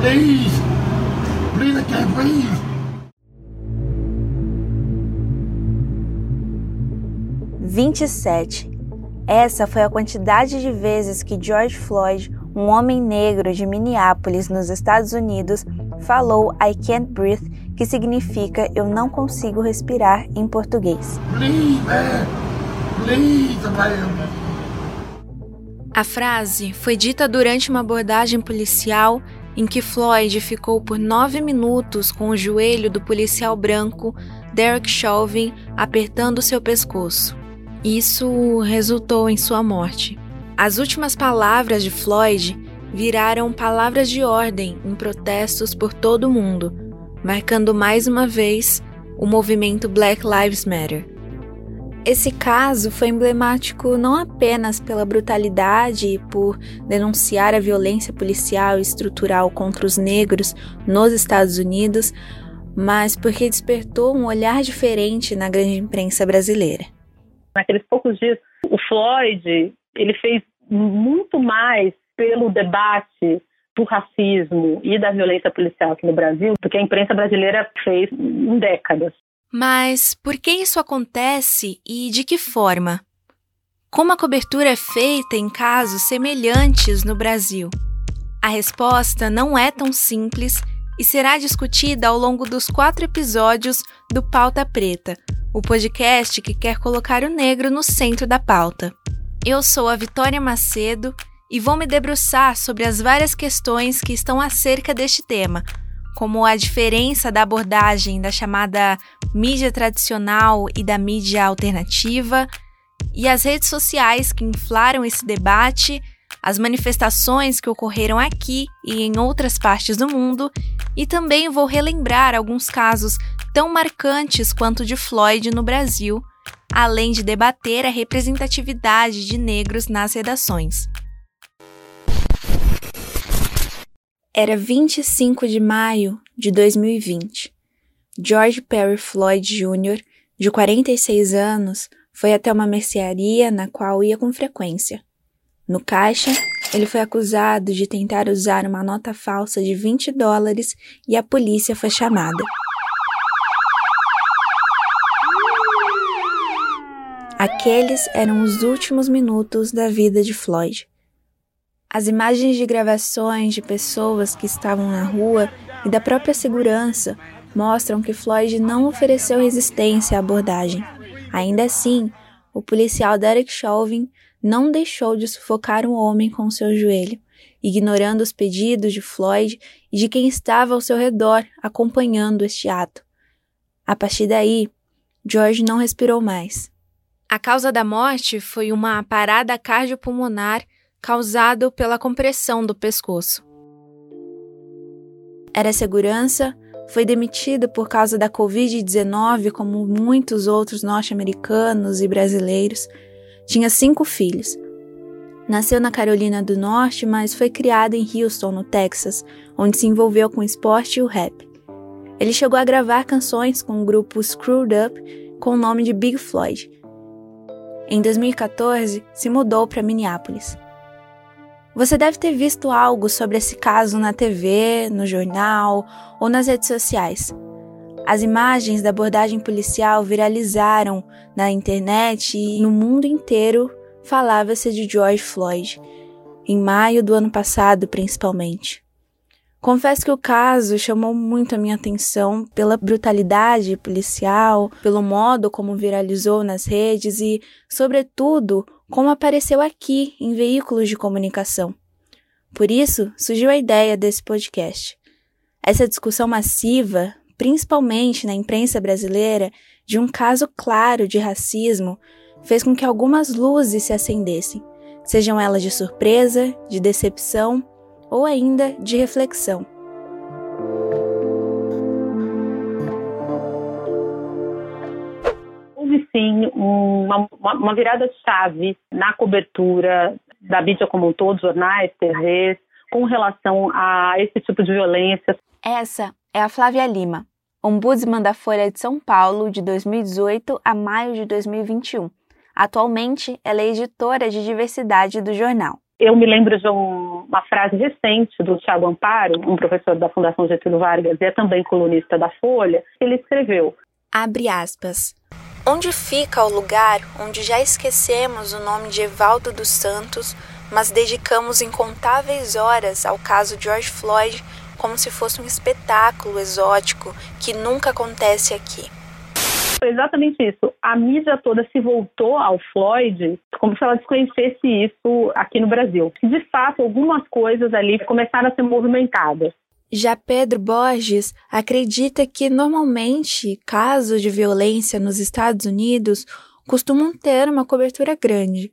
Please! Please, I can't breathe! Vinte e sete. Essa foi a quantidade de vezes que George Floyd, um homem negro de Minneapolis, nos Estados Unidos, falou I can't breathe, que significa eu não consigo respirar em português. Please, man! Please, man! A frase foi dita durante uma abordagem policial em que Floyd ficou por nove minutos com o joelho do policial branco Derek Chauvin apertando seu pescoço. Isso resultou em sua morte. As últimas palavras de Floyd viraram palavras de ordem em protestos por todo o mundo, marcando mais uma vez o movimento Black Lives Matter. Esse caso foi emblemático não apenas pela brutalidade e por denunciar a violência policial e estrutural contra os negros nos Estados Unidos, mas porque despertou um olhar diferente na grande imprensa brasileira naqueles poucos dias, o Floyd ele fez muito mais pelo debate do racismo e da violência policial aqui no Brasil do que a imprensa brasileira fez em décadas. Mas por que isso acontece e de que forma? Como a cobertura é feita em casos semelhantes no Brasil? A resposta não é tão simples e será discutida ao longo dos quatro episódios do Pauta Preta, o podcast que quer colocar o negro no centro da pauta. Eu sou a Vitória Macedo e vou me debruçar sobre as várias questões que estão acerca deste tema, como a diferença da abordagem da chamada mídia tradicional e da mídia alternativa, e as redes sociais que inflaram esse debate, as manifestações que ocorreram aqui e em outras partes do mundo, e também vou relembrar alguns casos tão marcantes quanto o de Floyd no Brasil, além de debater a representatividade de negros nas redações. Era 25 de maio de 2020. George Perry Floyd Jr., de 46 anos, foi até uma mercearia na qual ia com frequência. No caixa, ele foi acusado de tentar usar uma nota falsa de 20 dólares e a polícia foi chamada. Aqueles eram os últimos minutos da vida de Floyd. As imagens de gravações de pessoas que estavam na rua e da própria segurança mostram que Floyd não ofereceu resistência à abordagem. Ainda assim, o policial Derek Chauvin não deixou de sufocar um homem com seu joelho, ignorando os pedidos de Floyd e de quem estava ao seu redor acompanhando este ato. A partir daí, George não respirou mais. A causa da morte foi uma parada cardiopulmonar causada pela compressão do pescoço. Era segurança, foi demitido por causa da Covid-19, como muitos outros norte-americanos e brasileiros. Tinha cinco filhos. Nasceu na Carolina do Norte, mas foi criado em Houston, no Texas, onde se envolveu com o esporte e o rap. Ele chegou a gravar canções com o grupo Screwed Up com o nome de Big Floyd em 2014, se mudou para Minneapolis. Você deve ter visto algo sobre esse caso na TV, no jornal ou nas redes sociais. As imagens da abordagem policial viralizaram na internet e no mundo inteiro falava-se de George Floyd, em maio do ano passado principalmente. Confesso que o caso chamou muito a minha atenção pela brutalidade policial, pelo modo como viralizou nas redes e, sobretudo, como apareceu aqui em veículos de comunicação. Por isso, surgiu a ideia desse podcast. Essa discussão massiva, principalmente na imprensa brasileira, de um caso claro de racismo, fez com que algumas luzes se acendessem, sejam elas de surpresa, de decepção ou ainda de reflexão. Houve sim uma, uma virada de chave na cobertura da mídia como um todo, jornais, TVs, com relação a esse tipo de violência. Essa é a Flávia Lima, ombudsman da Folha de São Paulo de 2018 a maio de 2021. Atualmente, ela é editora de diversidade do jornal. Eu me lembro de um, uma frase recente do Tiago Amparo, um professor da Fundação Getúlio Vargas e é também colunista da Folha, que ele escreveu. Abre aspas. Onde fica o lugar onde já esquecemos o nome de Evaldo dos Santos, mas dedicamos incontáveis horas ao caso George Floyd como se fosse um espetáculo exótico que nunca acontece aqui? Foi exatamente isso. A mídia toda se voltou ao Floyd como se ela desconhecesse isso aqui no Brasil. De fato, algumas coisas ali começaram a ser movimentadas. Já Pedro Borges acredita que normalmente casos de violência nos Estados Unidos costumam ter uma cobertura grande.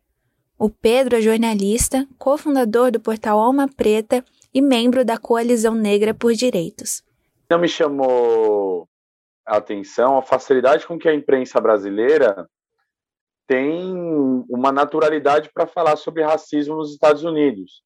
O Pedro é jornalista, cofundador do portal Alma Preta e membro da Coalizão Negra por Direitos. Não me chamou a atenção a facilidade com que a imprensa brasileira tem uma naturalidade para falar sobre racismo nos Estados Unidos,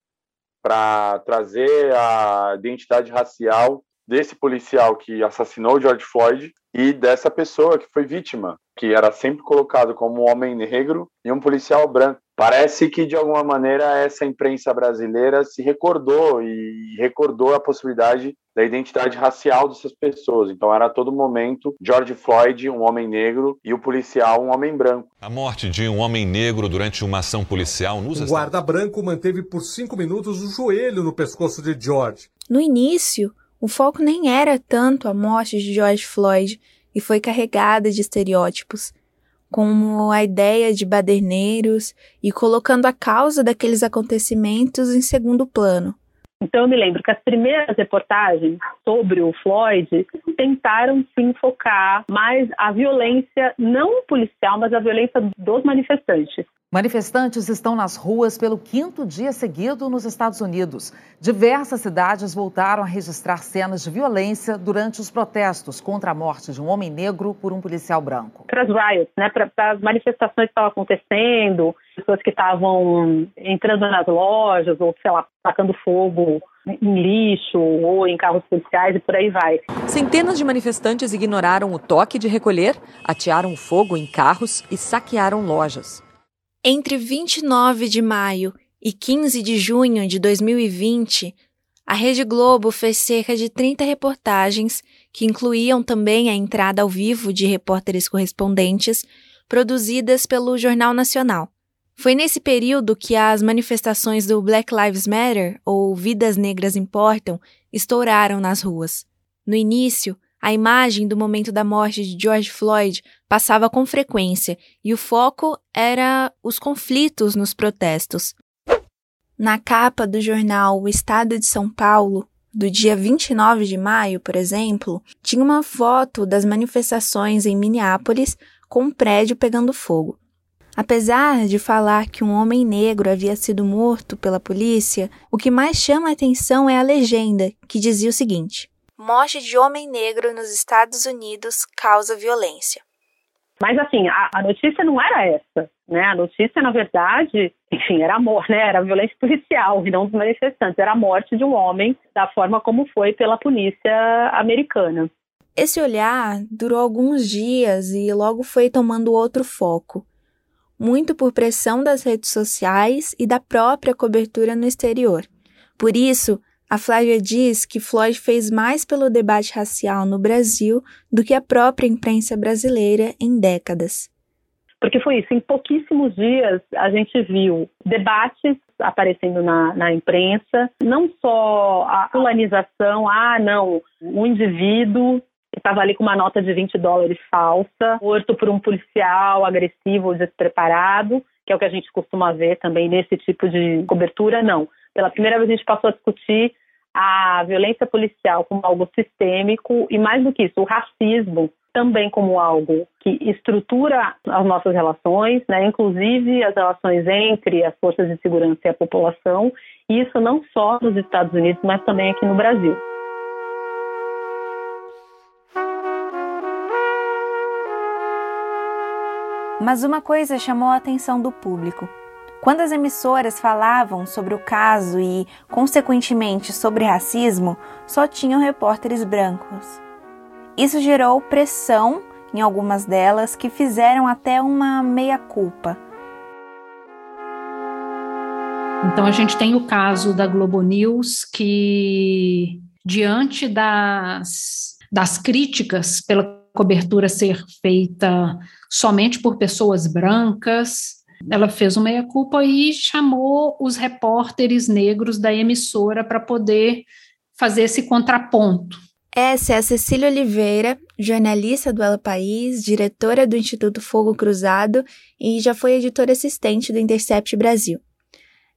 para trazer a identidade racial desse policial que assassinou George Floyd e dessa pessoa que foi vítima, que era sempre colocado como um homem negro e um policial branco. Parece que de alguma maneira essa imprensa brasileira se recordou e recordou a possibilidade da identidade racial dessas pessoas. Então era a todo momento George Floyd, um homem negro, e o policial, um homem branco. A morte de um homem negro durante uma ação policial nos O guarda branco manteve por cinco minutos o joelho no pescoço de George. No início, o foco nem era tanto a morte de George Floyd e foi carregada de estereótipos como a ideia de baderneiros e colocando a causa daqueles acontecimentos em segundo plano. Então eu me lembro que as primeiras reportagens sobre o Floyd tentaram se enfocar mais a violência não policial, mas a violência dos manifestantes. Manifestantes estão nas ruas pelo quinto dia seguido nos Estados Unidos. Diversas cidades voltaram a registrar cenas de violência durante os protestos contra a morte de um homem negro por um policial branco. Para as riots, né, para as manifestações que estavam acontecendo, pessoas que estavam entrando nas lojas ou, sei lá, tacando fogo em lixo ou em carros policiais e por aí vai. Centenas de manifestantes ignoraram o toque de recolher, atearam fogo em carros e saquearam lojas. Entre 29 de maio e 15 de junho de 2020, a Rede Globo fez cerca de 30 reportagens, que incluíam também a entrada ao vivo de repórteres correspondentes, produzidas pelo Jornal Nacional. Foi nesse período que as manifestações do Black Lives Matter, ou Vidas Negras Importam, estouraram nas ruas. No início, a imagem do momento da morte de George Floyd passava com frequência e o foco era os conflitos nos protestos. Na capa do jornal O Estado de São Paulo, do dia 29 de maio, por exemplo, tinha uma foto das manifestações em Minneapolis com um prédio pegando fogo. Apesar de falar que um homem negro havia sido morto pela polícia, o que mais chama a atenção é a legenda, que dizia o seguinte: Morte de homem negro nos Estados Unidos causa violência. Mas assim, a, a, notícia não era essa, né? A notícia, na verdade, enfim, era a morte, né? Era violência policial e não dos manifestantes. Era a morte de um homem da forma como foi pela polícia americana. Esse olhar durou alguns dias e logo foi tomando outro foco. Muito por pressão das redes sociais e da própria cobertura no exterior. Por isso, a Flávia diz que Floyd fez mais pelo debate racial no Brasil do que a própria imprensa brasileira em décadas. Porque foi isso, em pouquíssimos dias a gente viu debates aparecendo na, na imprensa, não só a polarização, ah, não, o indivíduo que estava ali com uma nota de 20 dólares falsa, morto por um policial agressivo ou despreparado, que é o que a gente costuma ver também nesse tipo de cobertura, não. Pela primeira vez a gente passou a discutir a violência policial como algo sistêmico e, mais do que isso, o racismo também como algo que estrutura as nossas relações, né, inclusive as relações entre as forças de segurança e a população, e isso não só nos Estados Unidos, mas também aqui no Brasil. Mas uma coisa chamou a atenção do público. Quando as emissoras falavam sobre o caso e, consequentemente, sobre racismo, só tinham repórteres brancos. Isso gerou pressão em algumas delas que fizeram até uma meia-culpa. Então a gente tem o caso da Globo News que diante das, das críticas pela cobertura ser feita somente por pessoas brancas, ela fez uma meia-culpa e chamou os repórteres negros da emissora para poder fazer esse contraponto. Essa é a Cecília Oliveira, jornalista do Ela País, diretora do Instituto Fogo Cruzado e já foi editora assistente do Intercept Brasil.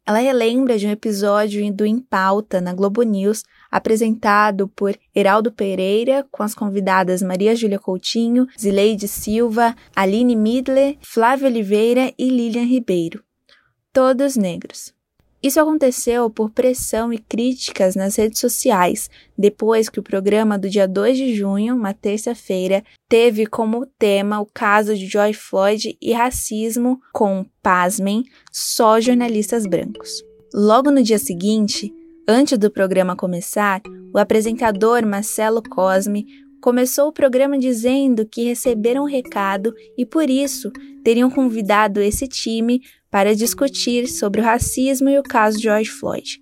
Ela relembra de um episódio do Em Pauta, na Globo News, apresentado por Heraldo Pereira, com as convidadas Maria Júlia Coutinho, Zileide Silva, Aline Midler, Flávio Oliveira e Lilian Ribeiro. Todos negros. Isso aconteceu por pressão e críticas nas redes sociais, depois que o programa do dia 2 de junho, uma terça-feira, teve como tema o caso de George Floyd e racismo com, pasmem, só jornalistas brancos. Logo no dia seguinte, antes do programa começar, o apresentador Marcelo Cosme começou o programa dizendo que receberam um recado e por isso teriam convidado esse time para discutir sobre o racismo e o caso George Floyd.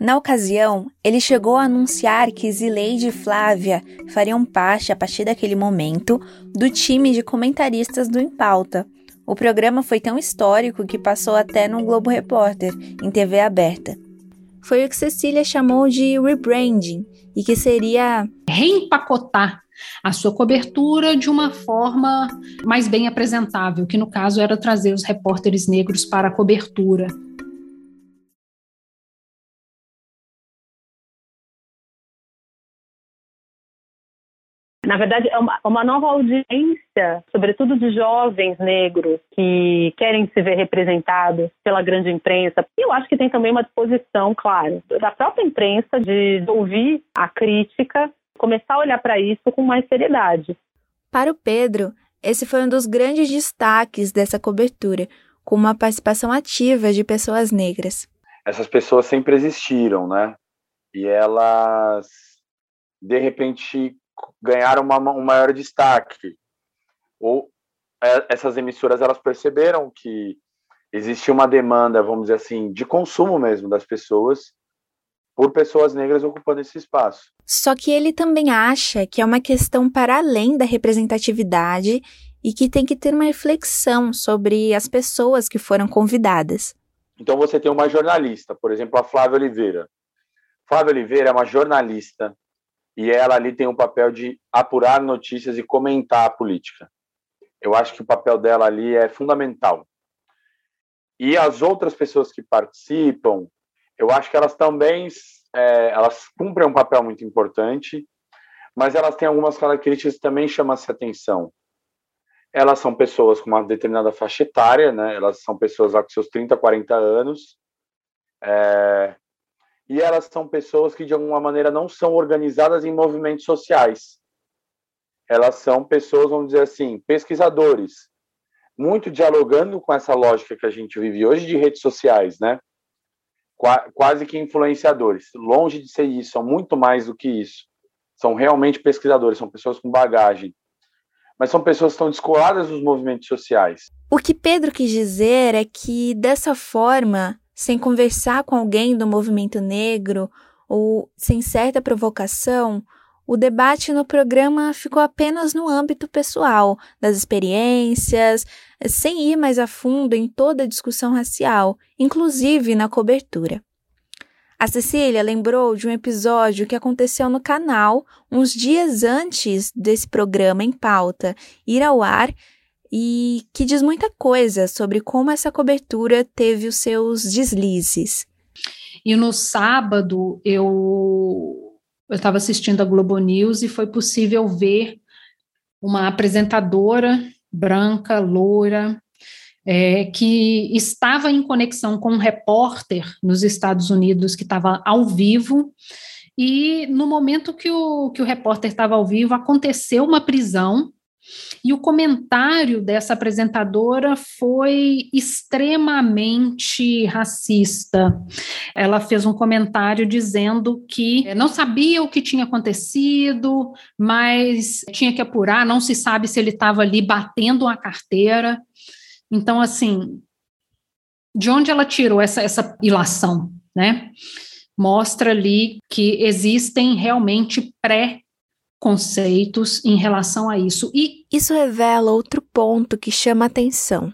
Na ocasião, ele chegou a anunciar que Zileide e Flávia fariam parte, a partir daquele momento, do time de comentaristas do Impauta. O programa foi tão histórico que passou até no Globo Repórter, em TV aberta. Foi o que Cecília chamou de rebranding e que seria reempacotar a sua cobertura de uma forma mais bem apresentável, que no caso era trazer os repórteres negros para a cobertura. Na verdade, é uma, uma, nova audiência, sobretudo de jovens negros que querem se ver representados pela grande imprensa. E eu acho que tem também uma disposição, claro, da própria imprensa de ouvir a crítica começar a olhar para isso com mais seriedade. Para o Pedro, esse foi um dos grandes destaques dessa cobertura, com uma participação ativa de pessoas negras. Essas pessoas sempre existiram, né? E elas, de repente, ganharam uma, um maior destaque. Ou é, essas emissoras elas perceberam que existia uma demanda, vamos dizer assim, de consumo mesmo das pessoas por pessoas negras ocupando esse espaço. Só que ele também acha que é uma questão para além da representatividade e que tem que ter uma reflexão sobre as pessoas que foram convidadas. Então você tem uma jornalista, por exemplo, a Flávia Oliveira. Flávia Oliveira é uma jornalista e ela ali tem o papel de apurar notícias e comentar a política. Eu acho que o papel dela ali é fundamental. E as outras pessoas que participam, eu acho que elas também é, elas cumprem um papel muito importante, mas elas têm algumas características que também chamam a atenção. Elas são pessoas com uma determinada faixa etária, né? elas são pessoas lá com seus 30, 40 anos, é, e elas são pessoas que, de alguma maneira, não são organizadas em movimentos sociais. Elas são pessoas, vamos dizer assim, pesquisadores, muito dialogando com essa lógica que a gente vive hoje de redes sociais, né? quase que influenciadores. Longe de ser isso, são muito mais do que isso. São realmente pesquisadores, são pessoas com bagagem. Mas são pessoas que estão descoladas dos movimentos sociais. O que Pedro quis dizer é que, dessa forma, sem conversar com alguém do movimento negro ou sem certa provocação, o debate no programa ficou apenas no âmbito pessoal, das experiências, sem ir mais a fundo em toda a discussão racial, inclusive na cobertura. A Cecília lembrou de um episódio que aconteceu no canal uns dias antes desse programa em pauta ir ao ar e que diz muita coisa sobre como essa cobertura teve os seus deslizes. E no sábado eu estava assistindo a Globo News e foi possível ver uma apresentadora branca, loura, é, que estava em conexão com um repórter nos Estados Unidos que estava ao vivo. E no momento que o, que o repórter estava ao vivo, aconteceu uma prisão e o comentário dessa apresentadora foi extremamente racista. Ela fez um comentário dizendo que não sabia o que tinha acontecido, mas tinha que apurar, não se sabe se ele estava ali batendo uma carteira. Então, assim, de onde ela tirou essa, essa ilação, né? Mostra ali que existem realmente pré-conceitos em relação a isso. E isso revela outro ponto que chama atenção.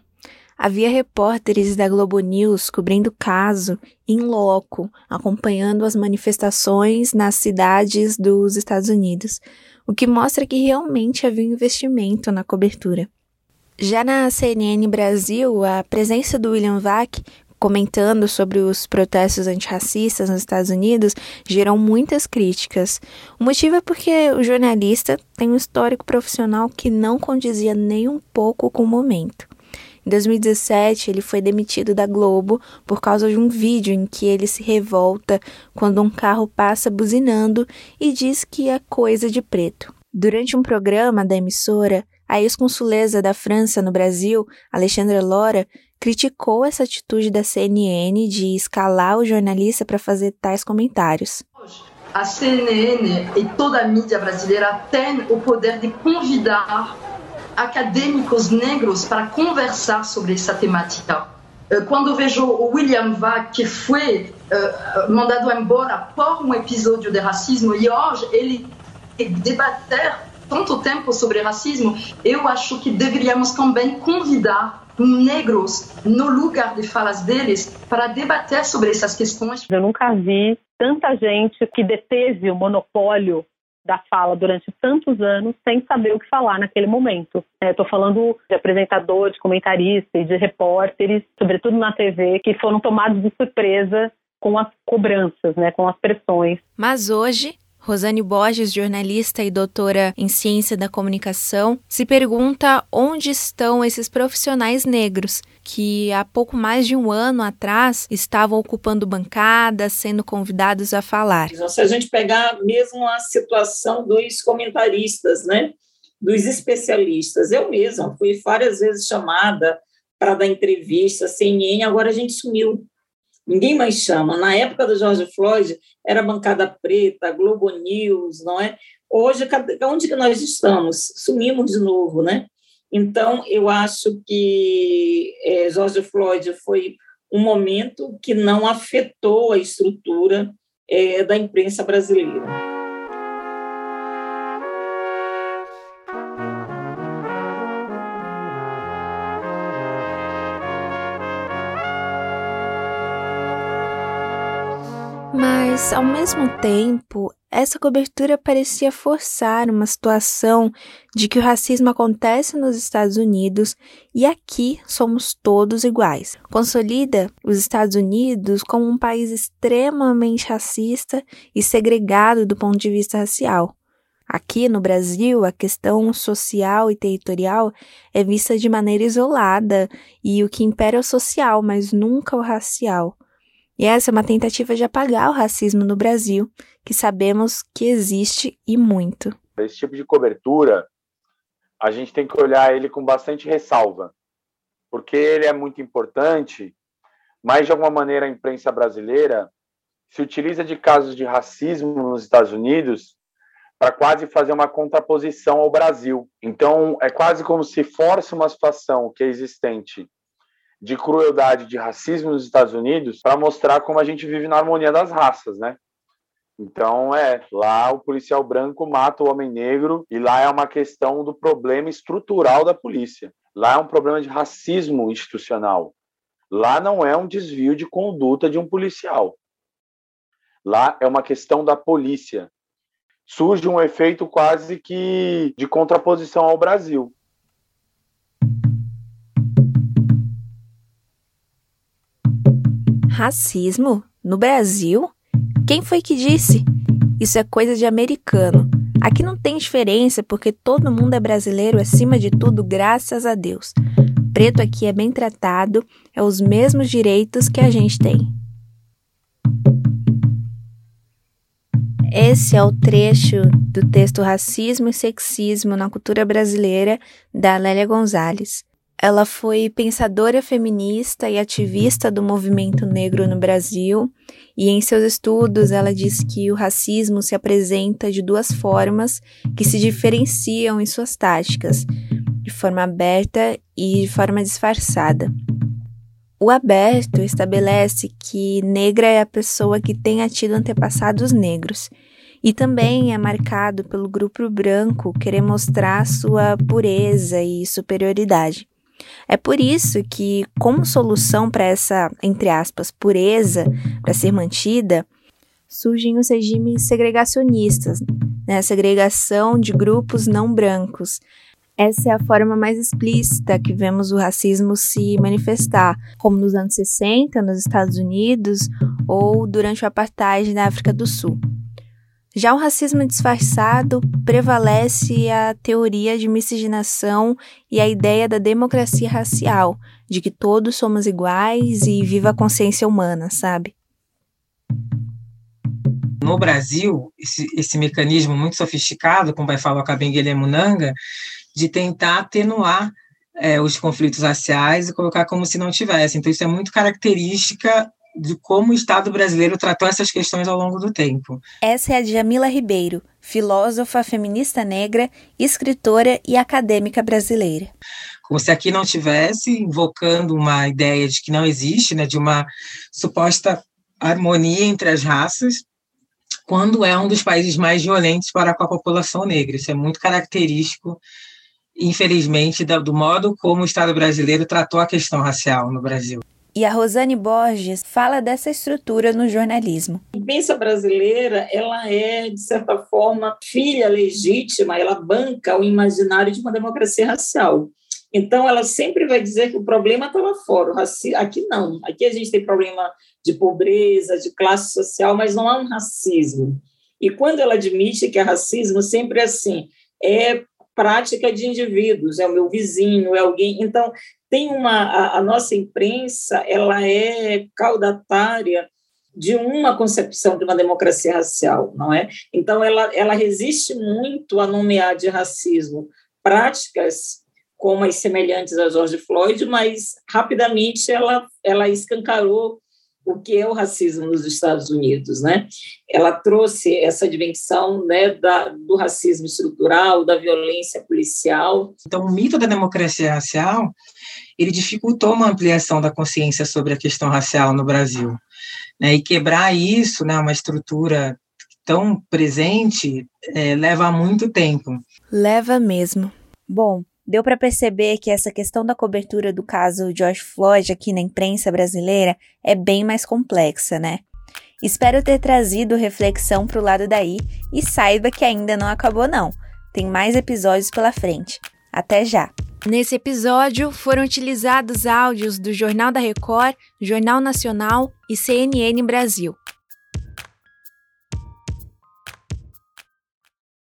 Havia repórteres da Globo News cobrindo o caso em loco, acompanhando as manifestações nas cidades dos Estados Unidos, o que mostra que realmente havia investimento na cobertura. Já na CNN Brasil, a presença do William Vac comentando sobre os protestos antirracistas nos Estados Unidos gerou muitas críticas. O motivo é porque o jornalista tem um histórico profissional que não condizia nem um pouco com o momento. Em 2017, ele foi demitido da Globo por causa de um vídeo em que ele se revolta quando um carro passa buzinando e diz que é coisa de preto. Durante um programa da emissora, a ex-consuleza da França no Brasil, Alexandra Lora, criticou essa atitude da CNN de escalar o jornalista para fazer tais comentários. A CNN e toda a mídia brasileira têm o poder de convidar acadêmicos negros para conversar sobre essa temática. Eh, quando vejo o William Vac, que foi uh, mandado embora por um episódio de racismo, e hoje ele debater tanto tempo sobre racismo, eu acho que deveríamos também convidar negros no lugar de falas deles para debater sobre essas questões. Eu nunca vi tanta gente que deteve o monopólio da fala durante tantos anos sem saber o que falar naquele momento. Estou é, falando de apresentador, de comentarista e de repórteres, sobretudo na TV, que foram tomados de surpresa com as cobranças, né, com as pressões. Mas hoje Rosane Borges, jornalista e doutora em ciência da comunicação, se pergunta onde estão esses profissionais negros que há pouco mais de um ano atrás estavam ocupando bancadas, sendo convidados a falar. Se a gente pegar mesmo a situação dos comentaristas, né, dos especialistas, eu mesma fui várias vezes chamada para dar entrevista, CNN, agora a gente sumiu ninguém mais chama. Na época do George Floyd, era bancada preta, Globo News, não é? Hoje, onde que nós estamos? Sumimos de novo, né? Então, eu acho que é, George Floyd foi um momento que não afetou a estrutura é, da imprensa brasileira. Mas, ao mesmo tempo, essa cobertura parecia forçar uma situação de que o racismo acontece nos Estados Unidos e aqui somos todos iguais. Consolida os Estados Unidos como um país extremamente racista e segregado do ponto de vista racial. Aqui no Brasil, a questão social e territorial é vista de maneira isolada e o que impera é o social, mas nunca o racial. E essa é uma tentativa de apagar o racismo no Brasil, que sabemos que existe e muito. Esse tipo de cobertura, a gente tem que olhar ele com bastante ressalva, porque ele é muito importante, mas de alguma maneira a imprensa brasileira se utiliza de casos de racismo nos Estados Unidos para quase fazer uma contraposição ao Brasil. Então, é quase como se force uma situação que é existente de crueldade, de racismo nos Estados Unidos, para mostrar como a gente vive na harmonia das raças, né? Então, é, lá o policial branco mata o homem negro e lá é uma questão do problema estrutural da polícia. Lá é um problema de racismo institucional. Lá não é um desvio de conduta de um policial. Lá é uma questão da polícia. Surge um efeito quase que de contraposição ao Brasil. Racismo? No Brasil? Quem foi que disse? Isso é coisa de americano. Aqui não tem diferença porque todo mundo é brasileiro acima de tudo, graças a Deus. Preto aqui é bem tratado, é os mesmos direitos que a gente tem. Esse é o trecho do texto Racismo e Sexismo na Cultura Brasileira, da Lélia Gonzalez. Ela foi pensadora feminista e ativista do movimento negro no Brasil, e em seus estudos ela diz que o racismo se apresenta de duas formas que se diferenciam em suas táticas, de forma aberta e de forma disfarçada. O aberto estabelece que negra é a pessoa que tenha tido antepassados negros e também é marcado pelo grupo branco querer mostrar sua pureza e superioridade. É por isso que, como solução para essa, entre aspas, pureza para ser mantida, surgem os regimes segregacionistas, né? a segregação de grupos não brancos. Essa é a forma mais explícita que vemos o racismo se manifestar, como nos anos 60 nos Estados Unidos ou durante o apartheid na África do Sul. Já o racismo disfarçado prevalece a teoria de miscigenação e a ideia da democracia racial, de que todos somos iguais e viva a consciência humana, sabe? No Brasil, esse, esse mecanismo muito sofisticado, como vai falar o Kabengele Munanga, de tentar atenuar é, os conflitos raciais e colocar como se não tivesse. Então, isso é muito característica de como o Estado brasileiro tratou essas questões ao longo do tempo. Essa é a Jamila Ribeiro, filósofa, feminista negra, escritora e acadêmica brasileira. Como se aqui não tivesse invocando uma ideia de que não existe, né, de uma suposta harmonia entre as raças, quando é um dos países mais violentos para com a população negra. Isso é muito característico, infelizmente, do modo como o Estado brasileiro tratou a questão racial no Brasil. E a Rosane Borges fala dessa estrutura no jornalismo. A imprensa brasileira, ela é, de certa forma, filha legítima, ela banca o imaginário de uma democracia racial. Então, ela sempre vai dizer que o problema está lá fora. Aqui não. Aqui a gente tem problema de pobreza, de classe social, mas não há um racismo. E quando ela admite que é racismo, sempre é assim: é prática de indivíduos, é o meu vizinho, é alguém. Então, tem uma a, a nossa imprensa, ela é caudatária de uma concepção de uma democracia racial, não é? Então ela ela resiste muito a nomear de racismo práticas como as semelhantes a George Floyd, mas rapidamente ela ela escancarou o que é o racismo nos Estados Unidos, né? Ela trouxe essa dimensão, né, da, do racismo estrutural, da violência policial. Então, o mito da democracia racial, ele dificultou uma ampliação da consciência sobre a questão racial no Brasil, né? E quebrar isso, né, uma estrutura tão presente, é, leva muito tempo. Leva mesmo. Bom, Deu para perceber que essa questão da cobertura do caso George Floyd aqui na imprensa brasileira é bem mais complexa, né? Espero ter trazido reflexão para o lado daí e saiba que ainda não acabou não. Tem mais episódios pela frente. Até já. Nesse episódio foram utilizados áudios do Jornal da Record, Jornal Nacional e CNN Brasil.